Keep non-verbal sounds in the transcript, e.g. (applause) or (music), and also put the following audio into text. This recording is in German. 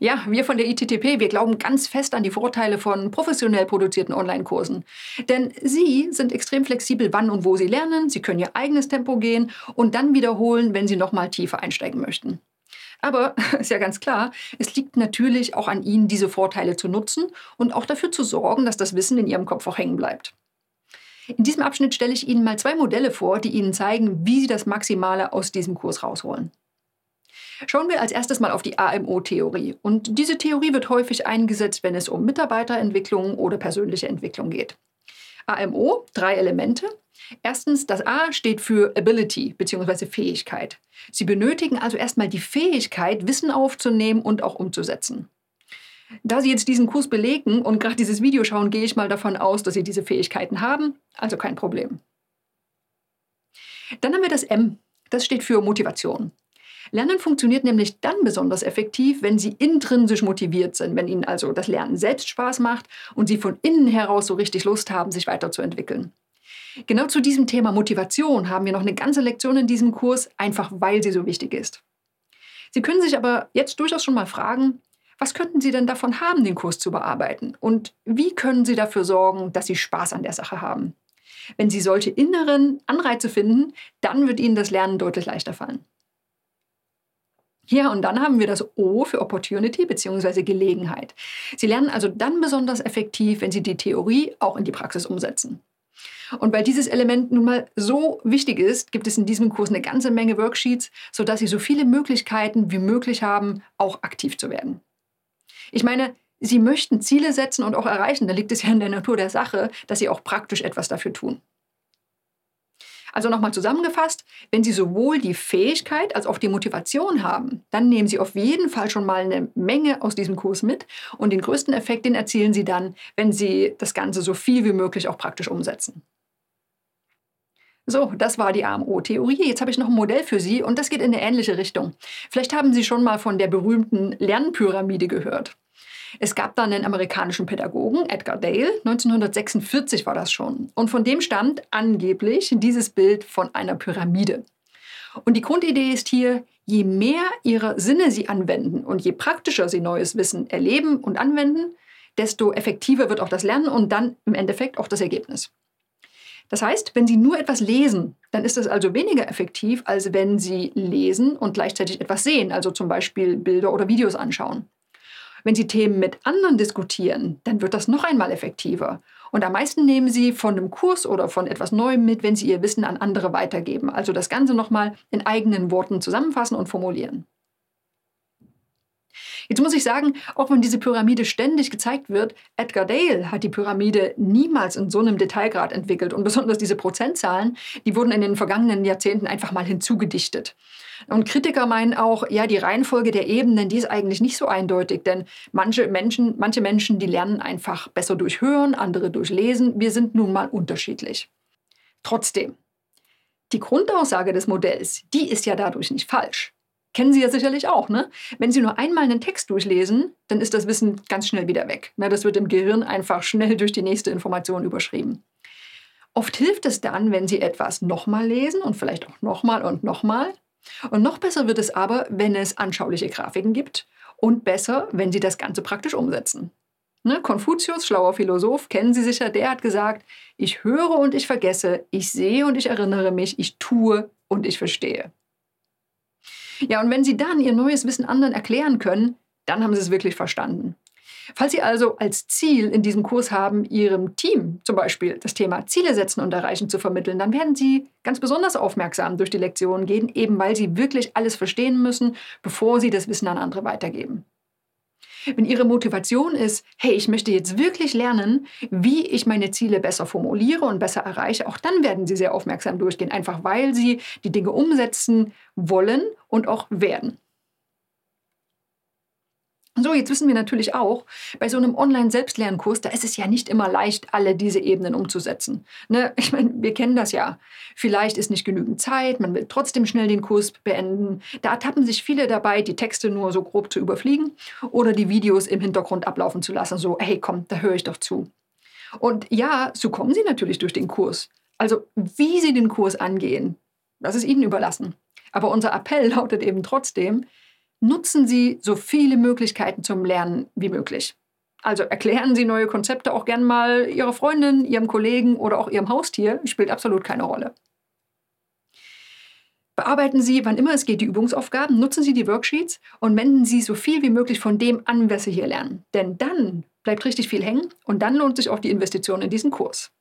Ja, wir von der ITTP, wir glauben ganz fest an die Vorteile von professionell produzierten Online-Kursen. Denn sie sind extrem flexibel, wann und wo sie lernen, sie können ihr eigenes Tempo gehen und dann wiederholen, wenn sie nochmal tiefer einsteigen möchten. Aber (laughs) ist ja ganz klar, es liegt natürlich auch an Ihnen, diese Vorteile zu nutzen und auch dafür zu sorgen, dass das Wissen in Ihrem Kopf auch hängen bleibt. In diesem Abschnitt stelle ich Ihnen mal zwei Modelle vor, die Ihnen zeigen, wie Sie das Maximale aus diesem Kurs rausholen. Schauen wir als erstes mal auf die AMO-Theorie. Und diese Theorie wird häufig eingesetzt, wenn es um Mitarbeiterentwicklung oder persönliche Entwicklung geht. AMO, drei Elemente. Erstens, das A steht für Ability bzw. Fähigkeit. Sie benötigen also erstmal die Fähigkeit, Wissen aufzunehmen und auch umzusetzen. Da Sie jetzt diesen Kurs belegen und gerade dieses Video schauen, gehe ich mal davon aus, dass Sie diese Fähigkeiten haben, also kein Problem. Dann haben wir das M, das steht für Motivation. Lernen funktioniert nämlich dann besonders effektiv, wenn Sie intrinsisch motiviert sind, wenn Ihnen also das Lernen selbst Spaß macht und Sie von innen heraus so richtig Lust haben, sich weiterzuentwickeln. Genau zu diesem Thema Motivation haben wir noch eine ganze Lektion in diesem Kurs, einfach weil sie so wichtig ist. Sie können sich aber jetzt durchaus schon mal fragen, was könnten Sie denn davon haben, den Kurs zu bearbeiten? Und wie können Sie dafür sorgen, dass Sie Spaß an der Sache haben? Wenn Sie solche inneren Anreize finden, dann wird Ihnen das Lernen deutlich leichter fallen. Ja, und dann haben wir das O für Opportunity bzw. Gelegenheit. Sie lernen also dann besonders effektiv, wenn Sie die Theorie auch in die Praxis umsetzen. Und weil dieses Element nun mal so wichtig ist, gibt es in diesem Kurs eine ganze Menge Worksheets, sodass Sie so viele Möglichkeiten wie möglich haben, auch aktiv zu werden. Ich meine, Sie möchten Ziele setzen und auch erreichen, da liegt es ja in der Natur der Sache, dass Sie auch praktisch etwas dafür tun. Also nochmal zusammengefasst, wenn Sie sowohl die Fähigkeit als auch die Motivation haben, dann nehmen Sie auf jeden Fall schon mal eine Menge aus diesem Kurs mit und den größten Effekt, den erzielen Sie dann, wenn Sie das Ganze so viel wie möglich auch praktisch umsetzen. So, das war die AMO-Theorie. Jetzt habe ich noch ein Modell für Sie und das geht in eine ähnliche Richtung. Vielleicht haben Sie schon mal von der berühmten Lernpyramide gehört. Es gab dann einen amerikanischen Pädagogen, Edgar Dale, 1946 war das schon. Und von dem stammt angeblich dieses Bild von einer Pyramide. Und die Grundidee ist hier, je mehr ihre Sinne sie anwenden und je praktischer sie neues Wissen erleben und anwenden, desto effektiver wird auch das Lernen und dann im Endeffekt auch das Ergebnis. Das heißt, wenn Sie nur etwas lesen, dann ist das also weniger effektiv, als wenn Sie lesen und gleichzeitig etwas sehen, also zum Beispiel Bilder oder Videos anschauen. Wenn Sie Themen mit anderen diskutieren, dann wird das noch einmal effektiver. Und am meisten nehmen Sie von einem Kurs oder von etwas Neuem mit, wenn Sie Ihr Wissen an andere weitergeben. Also das Ganze nochmal in eigenen Worten zusammenfassen und formulieren. Jetzt muss ich sagen, auch wenn diese Pyramide ständig gezeigt wird, Edgar Dale hat die Pyramide niemals in so einem Detailgrad entwickelt. Und besonders diese Prozentzahlen, die wurden in den vergangenen Jahrzehnten einfach mal hinzugedichtet. Und Kritiker meinen auch, ja, die Reihenfolge der Ebenen, die ist eigentlich nicht so eindeutig, denn manche Menschen, manche Menschen, die lernen einfach besser durch Hören, andere durch Lesen. Wir sind nun mal unterschiedlich. Trotzdem, die Grundaussage des Modells, die ist ja dadurch nicht falsch. Kennen Sie ja sicherlich auch, ne? Wenn Sie nur einmal einen Text durchlesen, dann ist das Wissen ganz schnell wieder weg. Ne? Das wird im Gehirn einfach schnell durch die nächste Information überschrieben. Oft hilft es dann, wenn Sie etwas nochmal lesen und vielleicht auch nochmal und nochmal, und noch besser wird es aber, wenn es anschauliche Grafiken gibt und besser, wenn Sie das Ganze praktisch umsetzen. Ne? Konfuzius, schlauer Philosoph, kennen Sie sicher, der hat gesagt, ich höre und ich vergesse, ich sehe und ich erinnere mich, ich tue und ich verstehe. Ja, und wenn Sie dann Ihr neues Wissen anderen erklären können, dann haben Sie es wirklich verstanden. Falls Sie also als Ziel in diesem Kurs haben, Ihrem Team zum Beispiel das Thema Ziele setzen und erreichen zu vermitteln, dann werden Sie ganz besonders aufmerksam durch die Lektionen gehen, eben weil Sie wirklich alles verstehen müssen, bevor Sie das Wissen an andere weitergeben. Wenn Ihre Motivation ist, hey, ich möchte jetzt wirklich lernen, wie ich meine Ziele besser formuliere und besser erreiche, auch dann werden Sie sehr aufmerksam durchgehen, einfach weil Sie die Dinge umsetzen wollen und auch werden. So, jetzt wissen wir natürlich auch, bei so einem Online-Selbstlernkurs, da ist es ja nicht immer leicht, alle diese Ebenen umzusetzen. Ne? (laughs) Ich meine, wir kennen das ja. Vielleicht ist nicht genügend Zeit, man will trotzdem schnell den Kurs beenden. Da ertappen sich viele dabei, die Texte nur so grob zu überfliegen oder die Videos im Hintergrund ablaufen zu lassen. So, hey, komm, da höre ich doch zu. Und ja, so kommen sie natürlich durch den Kurs. Also, wie sie den Kurs angehen, das ist ihnen überlassen. Aber unser Appell (laughs) lautet eben trotzdem, Nutzen Sie so viele Möglichkeiten zum Lernen wie möglich. Also erklären Sie neue Konzepte auch gern mal Ihrer Freundin, Ihrem Kollegen oder auch Ihrem Haustier. Spielt absolut keine Rolle. Bearbeiten Sie, wann immer es geht, die Übungsaufgaben, nutzen Sie die Worksheets und wenden Sie so viel wie möglich von dem an, was Sie hier lernen. Denn dann bleibt richtig viel hängen und dann lohnt sich auch die Investition in diesen Kurs.